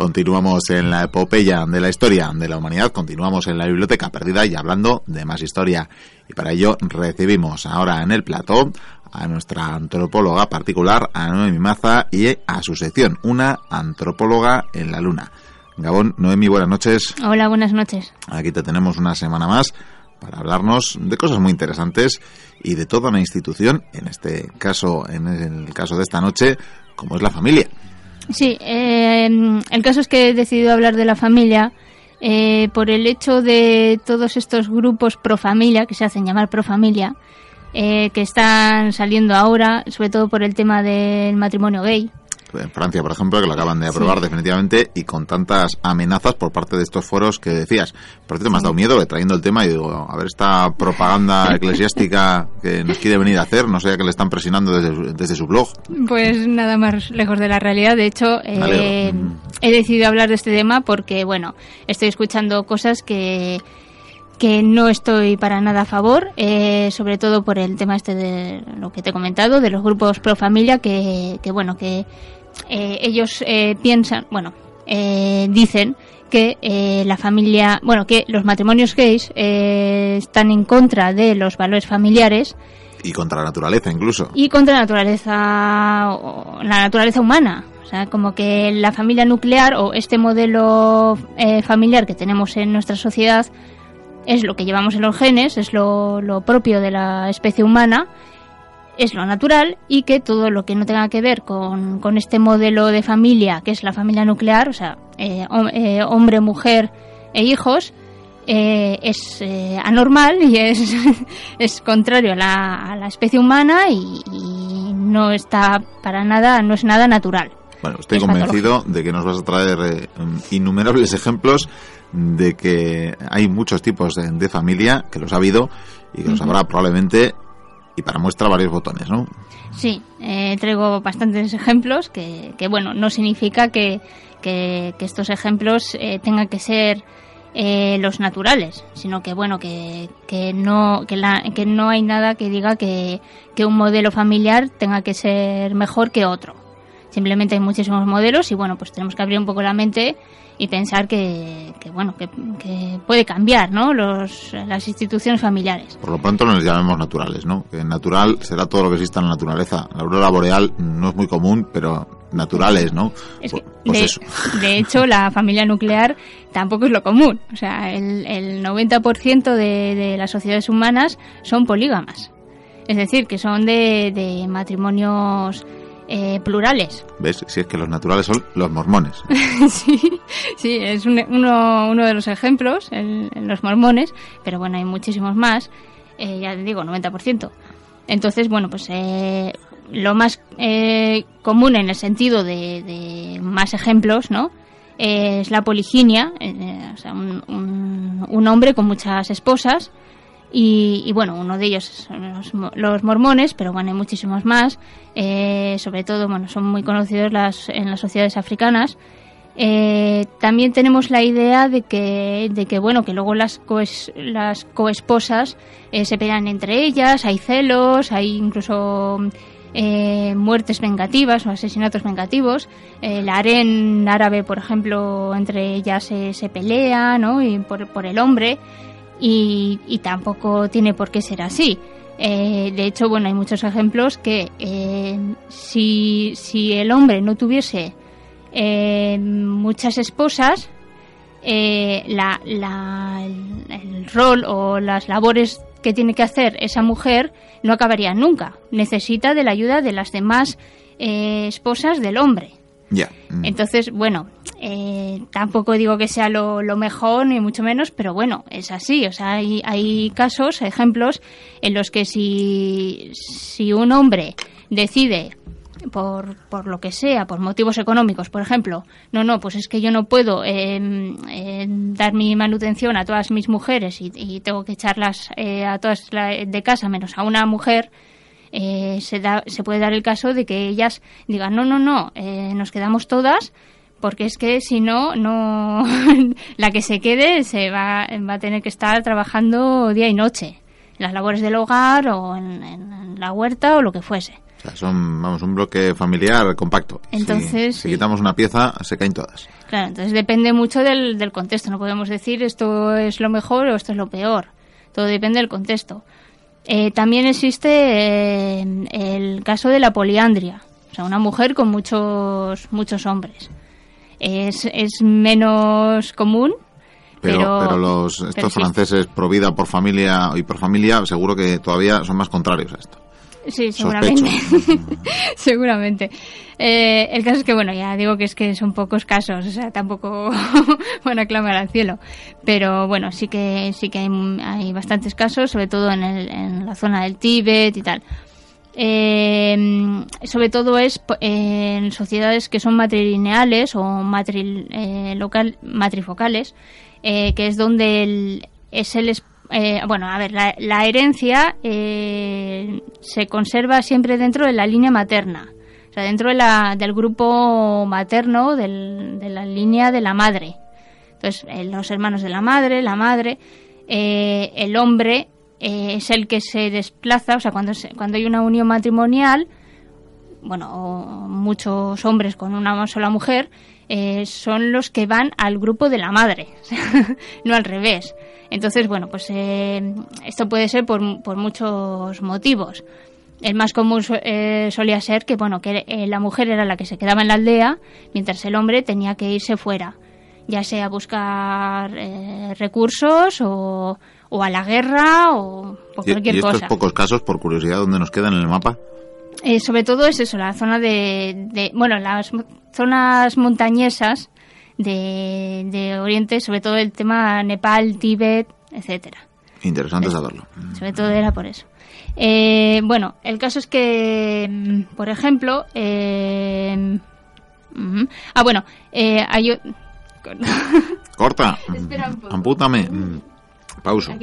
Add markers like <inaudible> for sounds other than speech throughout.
Continuamos en la epopeya de la historia de la humanidad, continuamos en la biblioteca perdida y hablando de más historia. Y para ello recibimos ahora en el plató a nuestra antropóloga particular, a Noemi Maza, y a su sección, una antropóloga en la luna. Gabón, Noemi, buenas noches. Hola, buenas noches. Aquí te tenemos una semana más para hablarnos de cosas muy interesantes y de toda una institución, en este caso, en el caso de esta noche, como es la familia. Sí, eh, el caso es que he decidido hablar de la familia eh, por el hecho de todos estos grupos pro familia, que se hacen llamar pro familia, eh, que están saliendo ahora, sobre todo por el tema del matrimonio gay en Francia, por ejemplo, que lo acaban de aprobar definitivamente y con tantas amenazas por parte de estos foros que decías. Por cierto, me has dado miedo trayendo el tema y digo, a ver, esta propaganda <laughs> eclesiástica que nos quiere venir a hacer, no sé que le están presionando desde, su blog. Pues nada más lejos de la realidad. De hecho, eh, he decidido hablar de este tema porque, bueno, estoy escuchando cosas que que no estoy para nada a favor, eh, sobre todo por el tema este de lo que te he comentado, de los grupos pro familia, que, que bueno, que eh, ellos eh, piensan, bueno, eh, dicen que la familia, bueno, que los matrimonios gays están en contra de los valores familiares. Y contra la naturaleza incluso. Y contra la naturaleza, la naturaleza humana. O sea, como que la familia nuclear o este modelo familiar que tenemos en nuestra sociedad es lo que llevamos en los genes, es lo, lo propio de la especie humana es lo natural y que todo lo que no tenga que ver con, con este modelo de familia, que es la familia nuclear, o sea, eh, eh, hombre, mujer e hijos, eh, es anormal y es, <laughs> es contrario a la, a la especie humana y, no está para nada, no es nada natural. Bueno, estoy convencido de que nos vas a traer innumerables ejemplos de que hay muchos tipos de, familia, que los ha habido y que los habrá probablemente y para muestra varios botones, ¿no? Sí, eh, traigo bastantes ejemplos que, que, bueno, no significa que, que, estos ejemplos eh, tengan que ser eh, los naturales, sino que bueno, que, que, no, que, la, que no hay nada que diga que, que un modelo familiar tenga que ser mejor que otro. Simplemente hay muchísimos modelos y bueno, pues tenemos que abrir un poco la mente y pensar que, bueno que, puede cambiar ¿no? Los, las instituciones familiares. Por lo pronto no les llamemos naturales, ¿no? Que natural será todo lo que exista en la naturaleza. La aurora boreal no es muy común, pero naturales, ¿no? Es pues, pues de, hecho, la familia nuclear tampoco es lo común. O sea, el, el 90% de, de las sociedades humanas son polígamas. Es decir, que son de, de matrimonios eh, plurales. ¿Ves? Si es que los naturales son los mormones. <laughs> sí, sí, es uno, uno de los ejemplos, en, los mormones, pero bueno, hay muchísimos más, eh, ya te digo, 90%. Entonces, bueno, pues eh, lo más común en el sentido de, más ejemplos, ¿no? es la poliginia, o sea, un, un hombre con muchas esposas, y, bueno, uno de ellos son los, mormones, pero bueno, hay muchísimos más. Eh, sobre todo, bueno, son muy conocidos las, en las sociedades africanas. Eh, también tenemos la idea de que, de que bueno, que luego las, coes, las coesposas eh, se pelean entre ellas, hay celos, hay incluso muertes vengativas o asesinatos vengativos. la harén árabe, por ejemplo, entre ellas se, se pelea, ¿no? Y por, por el hombre y, tampoco tiene por qué ser así. Eh, de hecho, bueno, hay muchos ejemplos que eh, si, si, el hombre no tuviese eh, muchas esposas, la, la, el rol o las labores que tiene que hacer esa mujer no acabarían nunca. Necesita de la ayuda de las demás esposas del hombre. Mm. Entonces, bueno, eh, tampoco digo que sea lo, mejor, ni mucho menos, pero bueno, es así. O sea, hay, hay casos, ejemplos, en los que si, si un hombre decide por, por lo que sea, por motivos económicos, por ejemplo, no, no, pues es que yo no puedo em, dar mi manutención a todas mis mujeres y, tengo que echarlas eh, a todas de casa menos a una mujer, eh, se, da, se puede dar el caso de que ellas digan, no, no, no, eh, nos quedamos todas porque es que si no, no <laughs> la que se quede se va, va a tener que estar trabajando día y noche. las labores del hogar o en, la huerta o lo que fuese. O sea, son, vamos, un bloque familiar compacto. Entonces, si, quitamos una pieza, se caen todas. Claro, entonces depende mucho del, del contexto. No podemos decir esto es lo mejor o esto es lo peor. Todo depende del contexto. Eh, también existe eh, el caso de la poliandria, o sea, una mujer con muchos muchos hombres. Es, es menos común, pero, pero, los estos franceses pro vida por familia y por familia seguro que todavía son más contrarios a esto. Sí, seguramente. <laughs> <laughs> seguramente. Eh, el caso es que, bueno, ya digo que es que son pocos casos, o sea, tampoco <laughs> van a clamar al cielo. Pero bueno, sí que sí que hay, hay bastantes casos, sobre todo en, el, en la zona del Tíbet y tal. Eh, sobre todo es en sociedades que son matrilineales o matri, eh, matrifocales, eh, que es donde el, es el eh, bueno, a ver, la, herencia eh, se conserva siempre dentro de la línea materna, o sea, dentro de la, del grupo materno de la línea de la madre. Entonces, los hermanos de la madre, la madre, el hombre es el que se desplaza, o sea, cuando, cuando hay una unión matrimonial, bueno, muchos hombres con una sola mujer, son los que van al grupo de la madre, <laughs> no al revés. Entonces, bueno, pues eh, esto puede ser por, por, muchos motivos. El más común eh, solía ser que, bueno, que eh, la mujer era la que se quedaba en la aldea, mientras el hombre tenía que irse fuera, ya sea a buscar recursos o, o, a la guerra o por cualquier ¿Y estos cosa. pocos casos, por curiosidad, dónde nos quedan en el mapa? sobre todo es eso, la zona de, de, bueno, las zonas montañesas de, Oriente, sobre todo el tema Nepal, Tíbet, etcétera. Interesante saberlo. Sobre todo era por eso. Eh, bueno, el caso es que, mm, por ejemplo, eh, ah, bueno, eh, hay... <laughs> Corta, ampútame, pausa.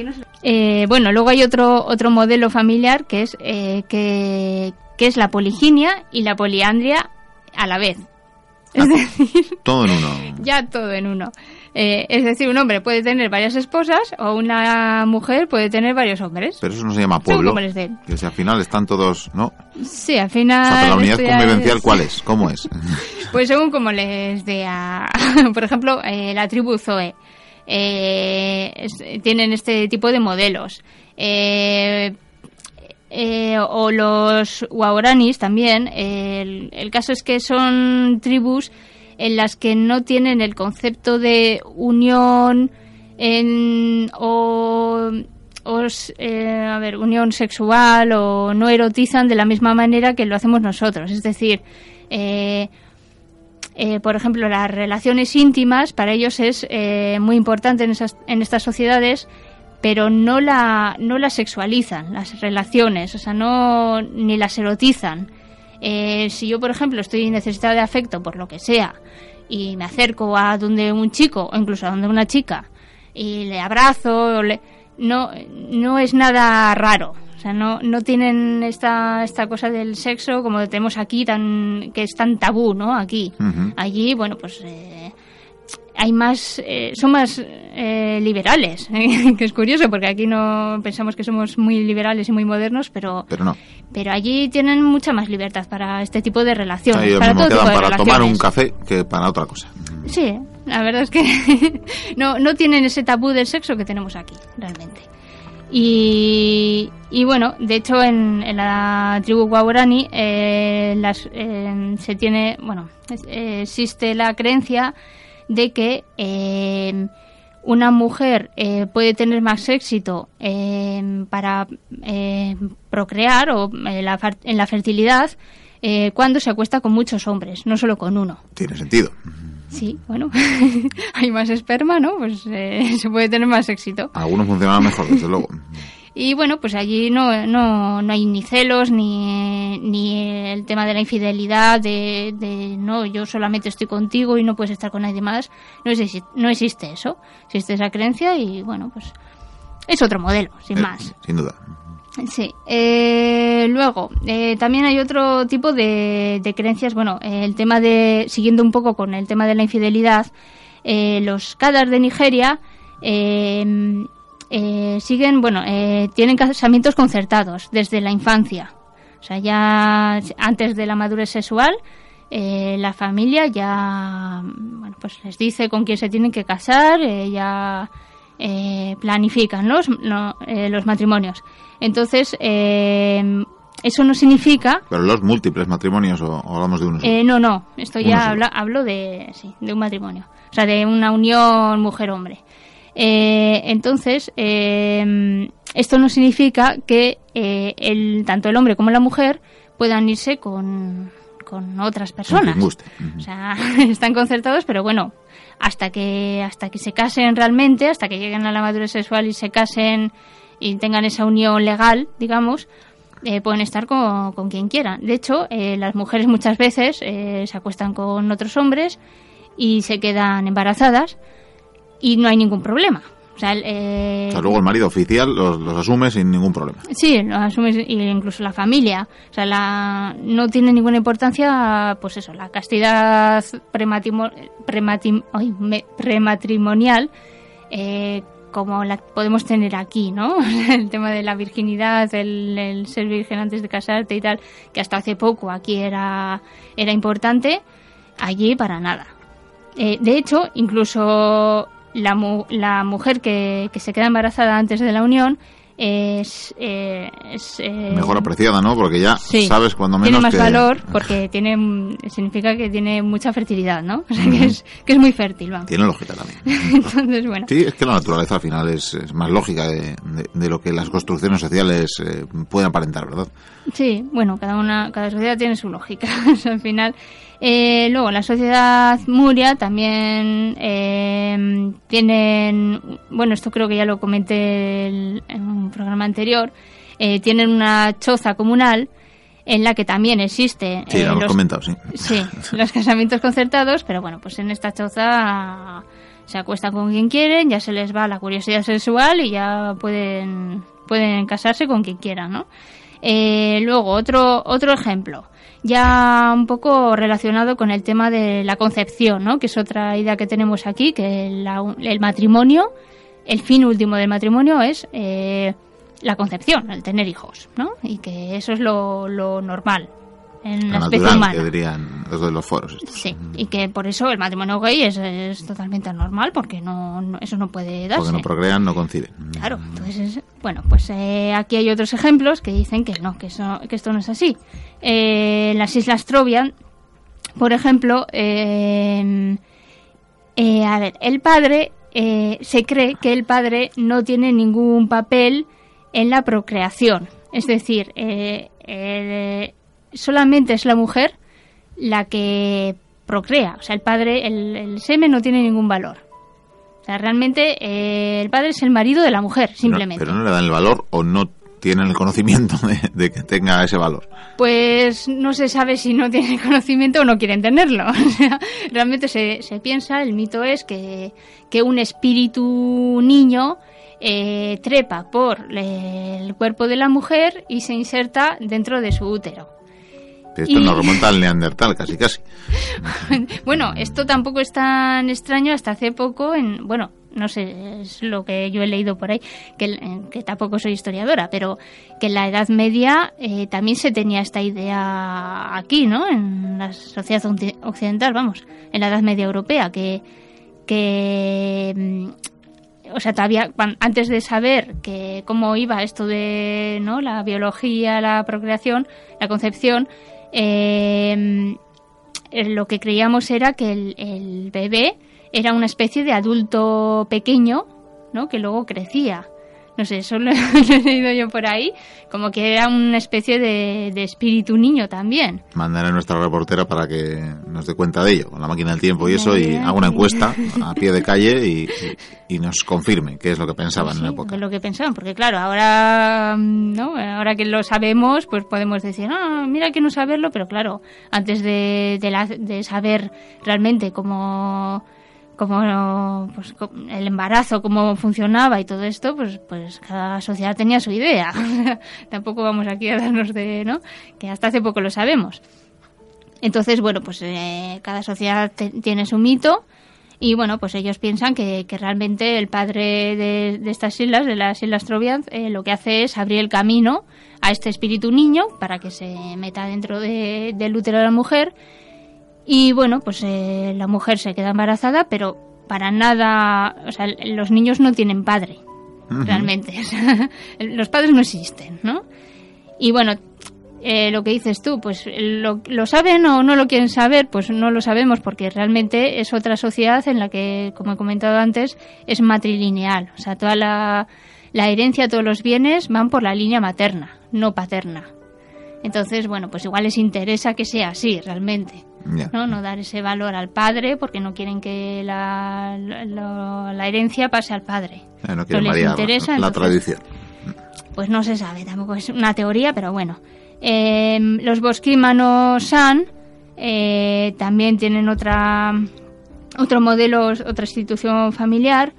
bueno, luego hay otro otro modelo familiar que es que, que es la poliginia y la poliandria a la vez. Es Ah, decir, <laughs> Todo en uno. <laughs> ya todo en uno. Eh, es decir, un hombre puede tener varias esposas o una mujer puede tener varios hombres. Pero eso no se llama pueblo. como les den. Que si al final están todos, ¿no? Sí, al O final. sea, pero la unidad convivencial, es- ¿cuál es? ¿Cómo es? <laughs> Pues según como les dé a... Por ejemplo, eh, la tribu Zoe. Eh, tienen este tipo de modelos. Eh, eh, o los Waoranis también. El, caso es que son tribus en las que no tienen el concepto de unión en, o, eh, a ver, unión sexual o no erotizan de la misma manera que lo hacemos nosotros. Es decir, eh, por ejemplo, las relaciones íntimas para ellos es eh, muy importante en, esas, en estas sociedades, pero no la no las sexualizan las relaciones, o sea, no ni las erotizan. Eh, si yo, por ejemplo, estoy necesitada de afecto por lo que sea y me acerco a donde un chico o incluso a donde una chica y le abrazo, o le- no no es nada raro. Sea, no, no tienen esta, esta cosa del sexo como tenemos aquí, tan que es tan tabú, ¿no? Aquí. Allí, bueno, pues eh, hay más, eh, son más eh, liberales, <laughs> que es curioso porque aquí no pensamos que somos muy liberales y muy modernos, pero Pero no. pero allí tienen mucha más libertad para este tipo de relaciones, ellos para todo tipo de para tomar un café que para otra cosa. Sí, la verdad es que <laughs> no, no tienen ese tabú del sexo que tenemos aquí, realmente. Y, y bueno, de hecho en, en la tribu Guaurani eh, las, eh, se tiene, bueno, existe la creencia de que eh, una mujer eh, puede tener más éxito eh, para eh, procrear o eh, la en la fertilidad eh, cuando se acuesta con muchos hombres, no solo con uno. Tiene sentido. Sí, bueno, <laughs> hay más esperma, ¿no? Pues eh, <laughs> se puede tener más éxito. Algunos funcionan mejor, desde <laughs> luego. Y bueno, pues allí no, no, no hay ni celos, ni, ni el tema de la infidelidad, de, de no, yo solamente estoy contigo y no puedes estar con nadie más. No existe, no existe eso. Existe esa creencia y bueno, pues es otro modelo, sin Eh, más. Sin duda. Sí. Eh, luego, eh, también hay otro tipo de, creencias. Bueno, eh, el tema de, siguiendo un poco con el tema de la infidelidad, eh, los Kadar de Nigeria eh, eh, siguen, bueno, tienen casamientos concertados desde la infancia. O sea, ya antes de la madurez sexual, la familia ya, bueno, pues les dice con quién se tienen que casar, ya planifican los, los matrimonios. Entonces, eso no significa... ¿Pero los múltiples matrimonios o, hablamos de uno no, no, esto ya hablo de, sí, de un matrimonio. O sea, de una unión mujer-hombre. Eh, entonces, eh, esto no significa que eh, el, tanto el hombre como la mujer puedan irse con, con otras personas. O sea, <laughs> están concertados, pero bueno, hasta que hasta que se casen realmente, hasta que lleguen a la madurez sexual y se casen y tengan esa unión legal, digamos, pueden estar con, con, quien quieran. De hecho, las mujeres muchas veces se acuestan con otros hombres y se quedan embarazadas y no hay ningún problema. O sea, eh, luego el marido oficial los, asume sin ningún problema. Sí, los asume incluso la familia. O sea, la, no tiene ninguna importancia, pues eso, la castidad prematrimonial, eh, como la podemos tener aquí, ¿no? <laughs> el tema de la virginidad, el, ser virgen antes de casarte y tal, que hasta hace poco aquí era, era importante, allí para nada. Eh, de hecho, incluso la, la mujer que, que, se queda embarazada antes de la unión es, eh, eh, mejor apreciada, ¿no? Porque ya sabes cuando menos tiene más valor <laughs> porque tiene significa que tiene mucha fertilidad, ¿no? O sea, que, es, que es muy fértil, vamos. Tiene lógica también. <laughs> Entonces, bueno. Sí, es que la naturaleza al final es, es más lógica de, de, lo que las construcciones sociales eh, pueden aparentar, ¿verdad? Sí, bueno, cada una cada sociedad tiene su lógica. <laughs> al final eh, luego, la sociedad Muria también eh, tienen, bueno, esto creo que ya lo comenté en un programa anterior, eh, tienen una choza comunal en la que también existe sí, lo los, comentado, sí. sí, los casamientos concertados, pero bueno, pues en esta choza se acuestan con quien quieren, ya se les va la curiosidad sexual y ya pueden pueden casarse con quien quieran, ¿no? luego otro otro ejemplo ya un poco relacionado con el tema de la concepción, ¿no? que es otra idea que tenemos aquí, que el matrimonio, el fin último del matrimonio es eh, la concepción, el tener hijos, ¿no? y que eso es lo normal en la, especie humana. que dirían los de los foros. Sí, y que por eso el matrimonio gay es, es totalmente normal, porque no, eso no puede darse. Porque no procrean, no conciben. Claro, entonces, bueno, pues eh, aquí hay otros ejemplos que dicen que no, que, eso, que esto no es así. Eh, las Islas Trovian, por ejemplo, eh, a ver, el padre, se cree que el padre no tiene ningún papel en la procreación. Es decir, el, solamente es la mujer la que procrea. O sea, el padre, el, semen no tiene ningún valor. O sea, realmente eh, el padre es el marido de la mujer, simplemente. Pero, no le dan el valor o no tienen el conocimiento de, que tenga ese valor. Pues no se sabe si no tienen conocimiento o no quieren tenerlo. <laughs> O sea, realmente se, se piensa, el mito es que, que un espíritu niño eh, trepa por el cuerpo de la mujer y se inserta dentro de su útero. Esto nos remonta al Neandertal, casi, casi. <laughs> bueno, esto tampoco es tan extraño hasta hace poco, en, bueno, no sé, es lo que yo he leído por ahí, que, que tampoco soy historiadora, pero que en la Edad Media eh, también se tenía esta idea aquí, ¿no? En la sociedad occidental, vamos, en la Edad Media europea, que, que mm, o sea, todavía antes de saber que cómo iba esto de ¿no? la biología, la procreación, la concepción, eh, lo que creíamos era que el, bebé era una especie de adulto pequeño, ¿no? Que luego crecía. No sé, eso <laughs> lo, he leído yo por ahí, como que era una especie de, espíritu niño también. Mandaré a nuestra reportera para que nos dé cuenta de ello, con la máquina del tiempo y eso, y haga una encuesta a pie de calle y, nos confirme qué es lo que pensaban en la época. Es lo que pensaban, porque claro, ahora, ¿no? ahora que lo sabemos, pues podemos decir, ah, mira que no saberlo, pero claro, antes de, de saber realmente cómo como pues, el embarazo, cómo funcionaba y todo esto, pues, pues cada sociedad tenía su idea. <laughs> Tampoco vamos aquí a darnos de, ¿no? Que hasta hace poco lo sabemos. Entonces, bueno, pues eh, cada sociedad tiene su mito. Y bueno, pues ellos piensan que, que realmente el padre de, estas islas, de las Islas Trovians, eh, lo que hace es abrir el camino a este espíritu niño para que se meta dentro de, del útero de la mujer. Y bueno, pues eh, la mujer se queda embarazada, pero para nada, o sea, los niños no tienen padre, realmente. <laughs> los padres no existen, ¿no? Y bueno, eh, lo que dices tú, pues lo, lo, saben o no lo quieren saber, pues no lo sabemos porque realmente es otra sociedad en la que, como he comentado antes, es matrilineal. O sea, toda la, la herencia, todos los bienes van por la línea materna, no paterna. Entonces, bueno, pues igual les interesa que sea así realmente. ¿No? no dar ese valor al padre porque no quieren que la, la, la herencia pase al padre. Eh, no No les variar interesa, la entonces- tradición. Pues no se sabe, tampoco es una teoría, pero bueno. Eh, los bosquímanos San eh, también tienen otra otro modelo, otra institución familiar.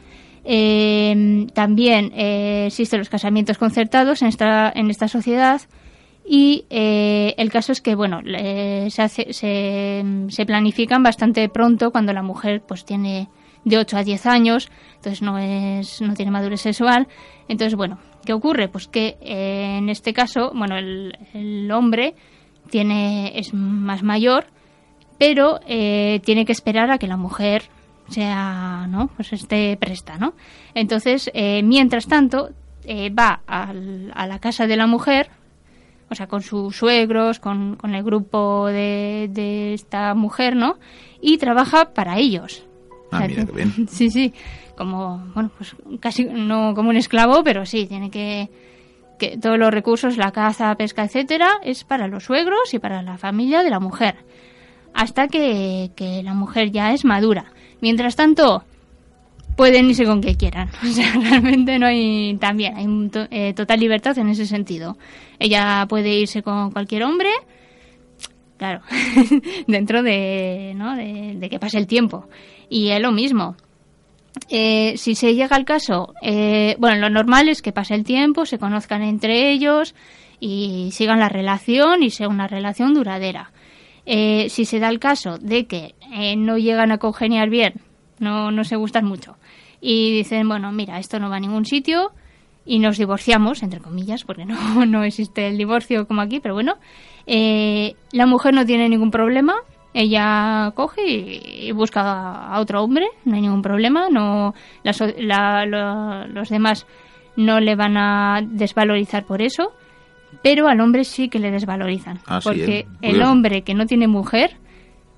Eh, también eh, existen los casamientos concertados en esta, en esta sociedad y eh, el caso es que bueno le- se, hace- se, planifican bastante pronto cuando la mujer pues tiene de 8 a 10 años entonces no es no tiene madurez sexual. Entonces bueno qué ocurre pues que eh, en este caso bueno el, hombre tiene es más mayor pero eh, tiene que esperar a que la mujer sea no pues esté presta no entonces eh, mientras tanto eh, va al- a la casa de la mujer o sea, con sus suegros, con, con el grupo de, de esta mujer, ¿no? Y trabaja para ellos. Ah, O sea, mira, que- qué bien. <laughs> Sí, sí, como, bueno, pues casi no como un esclavo, pero sí, tiene que, que todos los recursos, la caza, pesca, etcétera, es para los suegros y para la familia de la mujer. Hasta que, que la mujer ya es madura. Mientras tanto, pueden irse con que quieran. <laughs> O sea, realmente no hay, también hay to- eh, total libertad en ese sentido. Ella puede irse con cualquier hombre, claro, <laughs> dentro de, ¿no? de, de que pase el tiempo. Y es lo mismo. Eh, si se llega al caso, eh, bueno, lo normal es que pase el tiempo, se conozcan entre ellos y sigan la relación y sea una relación duradera. Eh, si se da el caso de que eh, no llegan a congeniar bien, no, no se gustan mucho, y dicen, bueno, mira, esto no va a ningún sitio y nos divorciamos, entre comillas, porque no, <laughs> no existe el divorcio como aquí, pero bueno, eh, la mujer no tiene ningún problema, ella coge y, y busca a, otro hombre, no hay ningún problema, no la la- lo- los demás no le van a desvalorizar por eso, pero al hombre sí que le desvalorizan, Ah, sí, porque ¿eh? el hombre que no tiene mujer,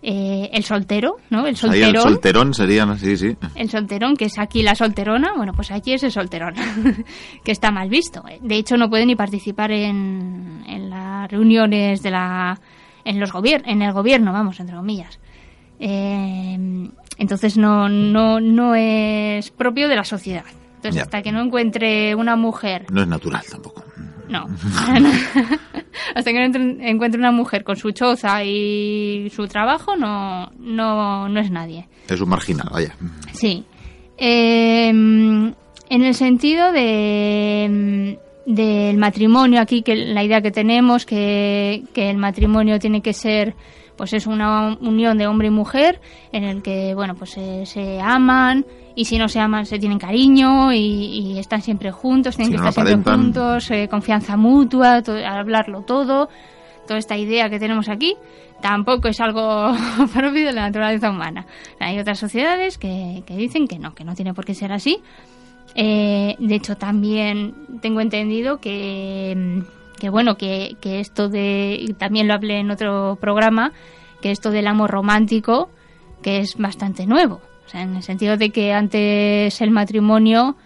eh, el soltero, ¿no? El Ahí el solterón, solterón serían, sí, sí. el solterón, que es aquí la solterona, bueno, pues aquí es el solterón, <laughs> que está mal visto. De hecho, no puede ni participar en, en las reuniones de la, en los gobier en el gobierno, vamos, entre comillas. Eh, entonces no, no, no es propio de la sociedad. Entonces, Ya. hasta que no encuentre una mujer No es natural tampoco. No. <laughs> <laughs> Hasta que no entre- encuentre una mujer con su choza y su trabajo, no, no, no es nadie. Es un marginal, vaya. Sí. Eh, en el sentido de del matrimonio aquí que la idea que tenemos que, que el matrimonio tiene que ser pues es una unión de hombre y mujer en el que bueno pues se, se aman y si no se aman se tienen cariño y, y están siempre juntos tienen Si que no estar siempre juntos eh, confianza mutua to- hablarlo todo toda esta idea que tenemos aquí tampoco es algo <laughs> propio de la naturaleza humana. Hay otras sociedades que, que dicen que no, que no tiene por qué ser así. Eh, de hecho, también tengo entendido que, mm, que bueno, que, que esto de, también lo hablé en otro programa, que esto del amor romántico, que es bastante nuevo. O sea, en el sentido de que antes el matrimonio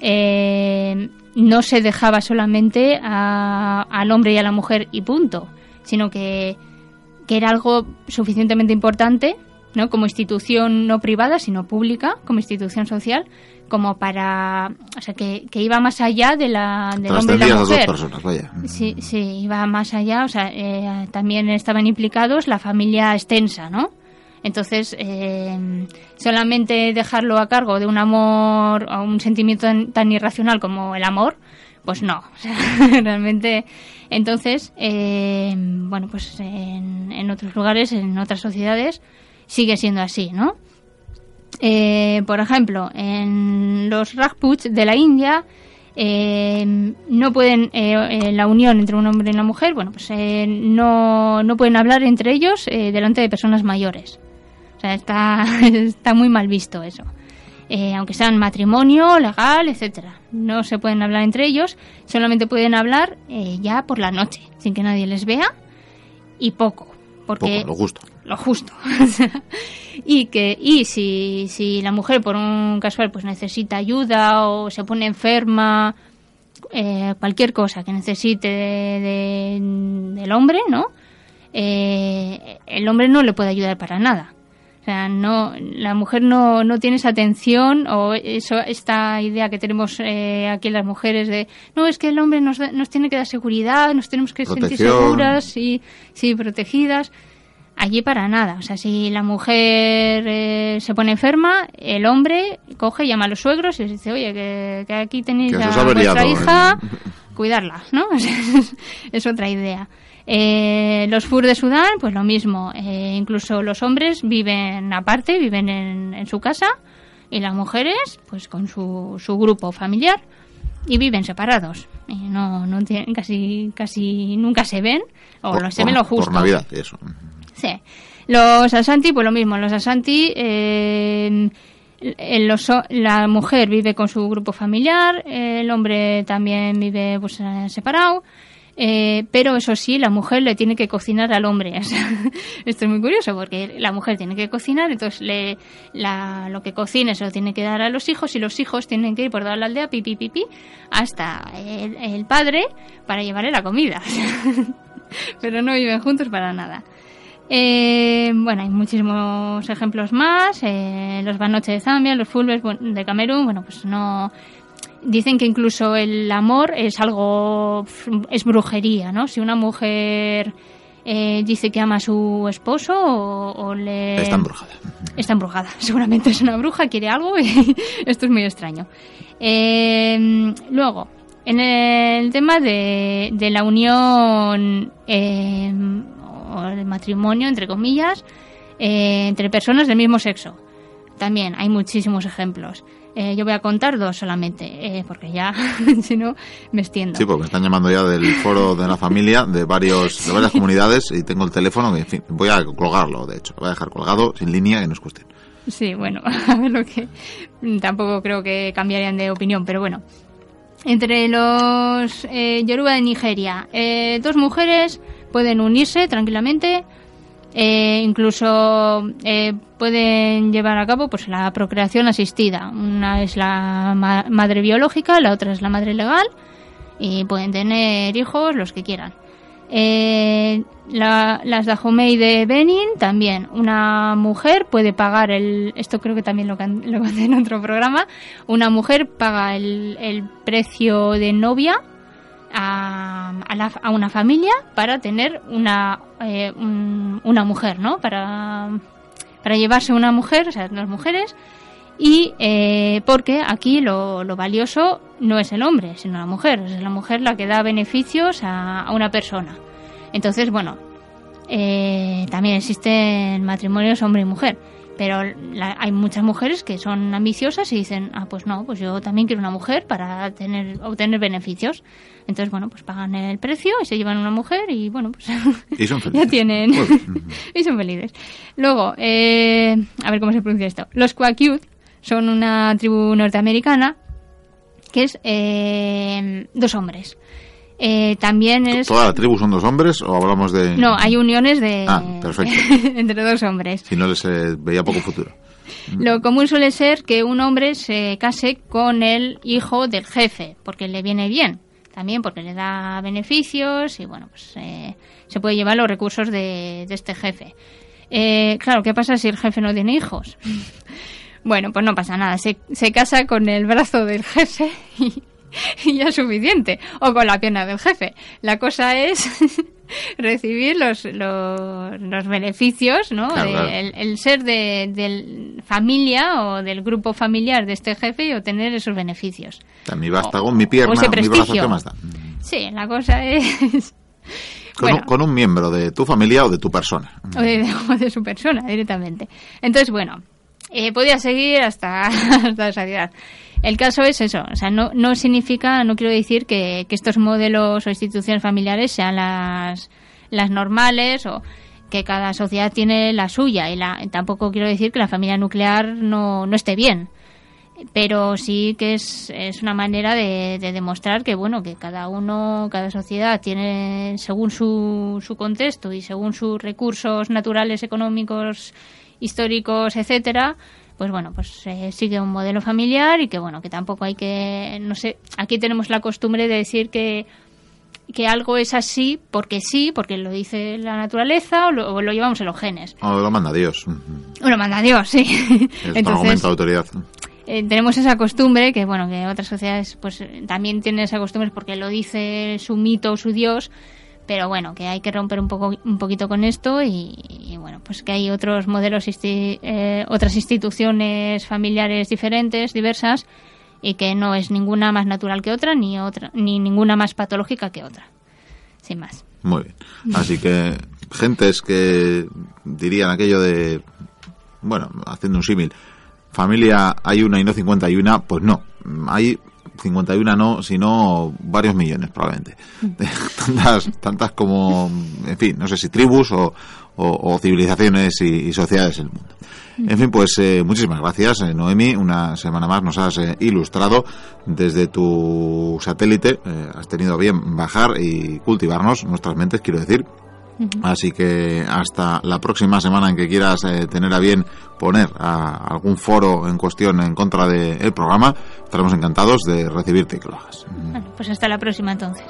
eh, no se dejaba solamente a- al hombre y a la mujer y punto, sino que, que era algo suficientemente importante, ¿no? Como institución no privada, sino pública, como institución social, como para, o sea, que, que iba más allá de la, del hombre y la a las dos mujer. personas, vaya. Sí, sí, iba más allá, o sea, eh, también estaban implicados la familia extensa, ¿no? Entonces, eh, solamente dejarlo a cargo de un amor o un sentimiento tan, tan irracional como el amor, pues no. <laughs> O sea, realmente, entonces, eh, bueno, pues en, en otros lugares, en otras sociedades, sigue siendo así, ¿no? Eh, por ejemplo, en los Rajputs de la India eh, no pueden, eh, la unión entre un hombre y una mujer, bueno, pues no, no pueden hablar entre ellos delante de personas mayores. O sea, está, <laughs> está muy mal visto eso. aunque sean matrimonio, legal, etcétera. No se pueden hablar entre ellos, solamente pueden hablar ya por la noche, sin que nadie les vea y poco. Porque poco, lo justo. Lo justo. <laughs> y que y si, si la mujer por un casual pues necesita ayuda o se pone enferma eh, cualquier cosa que necesite del hombre no eh, el hombre no le puede ayudar para nada. O sea no la mujer no, no tiene esa atención o eso esta idea que tenemos eh, aquí las mujeres de no es que el hombre nos, nos tiene que dar seguridad nos tenemos que sentir seguras y sí protegidas allí para nada. O sea, si la mujer eh, se pone enferma, el hombre coge, llama a los suegros y les dice, oye, que, aquí tenéis a vuestra hija, cuidarla, ¿no? <laughs> es, otra idea. Eh, los FUR de Sudán, pues lo mismo. Eh, incluso los hombres viven aparte, viven en, en, su casa, y las mujeres, pues con su, su grupo familiar, y viven separados. Y no, no tienen, casi, casi nunca se ven, o se ven lo justo. Por Navidad, eso. Los Asanti, pues lo mismo. Los Asanti, eh, la mujer vive con su grupo familiar, el hombre también vive pues, separado. Eh, pero eso sí, la mujer le tiene que cocinar al hombre. <laughs> esto es muy curioso porque la mujer tiene que cocinar, entonces le, lo que cocine se lo tiene que dar a los hijos y los hijos tienen que ir por toda la aldea pipi pipi hasta el padre para llevarle la comida. <laughs> pero no viven juntos para nada. Eh, bueno, hay muchísimos ejemplos más. Eh, los Banoche de Zambia, los Fulbes de Camerún, bueno, pues no. Dicen que incluso el amor es algo. es brujería, ¿no? Si una mujer. Eh, dice que ama a su esposo o, le... Está embrujada. Está embrujada. <laughs> Seguramente es una bruja, quiere algo y <laughs> esto es muy extraño. Eh, luego, en el tema de, de la unión eh, o el matrimonio, entre comillas, eh, entre personas del mismo sexo. También hay muchísimos ejemplos. Eh, yo voy a contar dos solamente, eh, porque ya, <laughs> si no, me extiendo. Sí, porque me están llamando ya del foro de la familia, de varios de varias comunidades, y tengo el teléfono, en fin, voy a colgarlo, de hecho, lo voy a dejar colgado, sin línea, que no es cuestión. Sí, bueno, <laughs> a ver lo que... Tampoco creo que cambiarían de opinión, pero bueno. Entre los Yoruba de Nigeria, dos mujeres pueden unirse tranquilamente, eh, incluso eh, pueden llevar a cabo pues la procreación asistida. Una es la madre biológica, la otra es la madre legal y pueden tener hijos los que quieran. Eh, las Dahomey de Benin también. Una mujer puede pagar el. Esto creo que también lo, lo <laughs> conté en otro programa. Una mujer paga el, el precio de novia a, a, una familia para tener una, eh, una mujer, ¿no? Para, para llevarse una mujer, o sea, dos mujeres, y eh, porque aquí lo, lo, valioso no es el hombre, sino la mujer, es la mujer la que da beneficios a, a una persona. Entonces, bueno, eh, también existen matrimonios hombre y mujer pero hay muchas mujeres que son ambiciosas y dicen, ah, pues no, pues yo también quiero una mujer para tener, obtener beneficios. Entonces, bueno, pues pagan el precio y se llevan una mujer y, bueno, pues <laughs> ¿Y son <laughs> felices. ya tienen. <laughs> y son felices. Luego, eh, a ver cómo se pronuncia esto. Los Kwakiut son una tribu norteamericana que es eh, dos hombres. Eh, también es... ¿Toda la tribu son dos hombres o hablamos de...? No, hay uniones de... Ah, perfecto. <laughs> entre dos hombres. Si no les eh, veía poco futuro. Lo común suele ser que un hombre se case con el hijo del jefe, porque le viene bien. También porque le da beneficios y, bueno, pues eh, se puede llevar los recursos de, este jefe. claro, ¿qué pasa si el jefe no tiene hijos? <laughs> bueno, pues no pasa nada. Se, se casa con el brazo del jefe <laughs> y <laughs> y ya es suficiente. O con la pierna del jefe. La cosa es <laughs> recibir los, los, beneficios, ¿no? El, ser de, de, familia o del grupo familiar de este jefe y obtener esos beneficios. También basta con mi pierna, mi brazo, ¿qué más da? Sí, la cosa es... <laughs> Con, un, con, un, miembro de tu familia o de tu persona. O de, o de su persona, directamente. Entonces, bueno, Eh, podía seguir hasta, hasta esa edad. El caso es eso, o sea, no, no significa, no quiero decir que, estos modelos o instituciones familiares sean las, las normales o que cada sociedad tiene la suya y la, tampoco quiero decir que la familia nuclear no, no esté bien pero sí que es, es una manera de, de, demostrar que bueno que cada uno cada sociedad tiene según su, su contexto y según sus recursos naturales económicos históricos etcétera pues bueno, pues eh, sigue un modelo familiar y que bueno, que tampoco hay que, no sé, aquí tenemos la costumbre de decir que, que algo es así porque sí, porque lo dice la naturaleza o lo, o lo llevamos en los genes. O lo manda Dios. O lo manda Dios, sí. Es Entonces, autoridad. Eh, tenemos esa costumbre que bueno que otras sociedades pues también tienen esa costumbre porque lo dice su mito o su dios pero bueno, que hay que romper un poco un poquito con esto y, bueno, pues que hay otros modelos, eh, otras instituciones familiares diferentes, diversas y que no es ninguna más natural que otra ni otra ni ninguna más patológica que otra. Sin más. Muy bien. Así que gentes que dirían aquello de bueno, haciendo un símil, familia hay una y no 51, pues no, hay 51 no, sino varios millones probablemente. <laughs> tantas, tantas como, en fin, no sé si tribus o, o, civilizaciones y, y, sociedades en el mundo. En fin, pues eh, muchísimas gracias, eh, Noemi. Una semana más nos has eh, ilustrado desde tu satélite. Eh, has tenido bien bajar y cultivarnos nuestras mentes, quiero decir. Así que hasta la próxima semana en que quieras eh, tener a bien poner a algún foro en cuestión en contra del programa, estaremos encantados de recibirte y que lo hagas. Bueno, pues hasta la próxima entonces.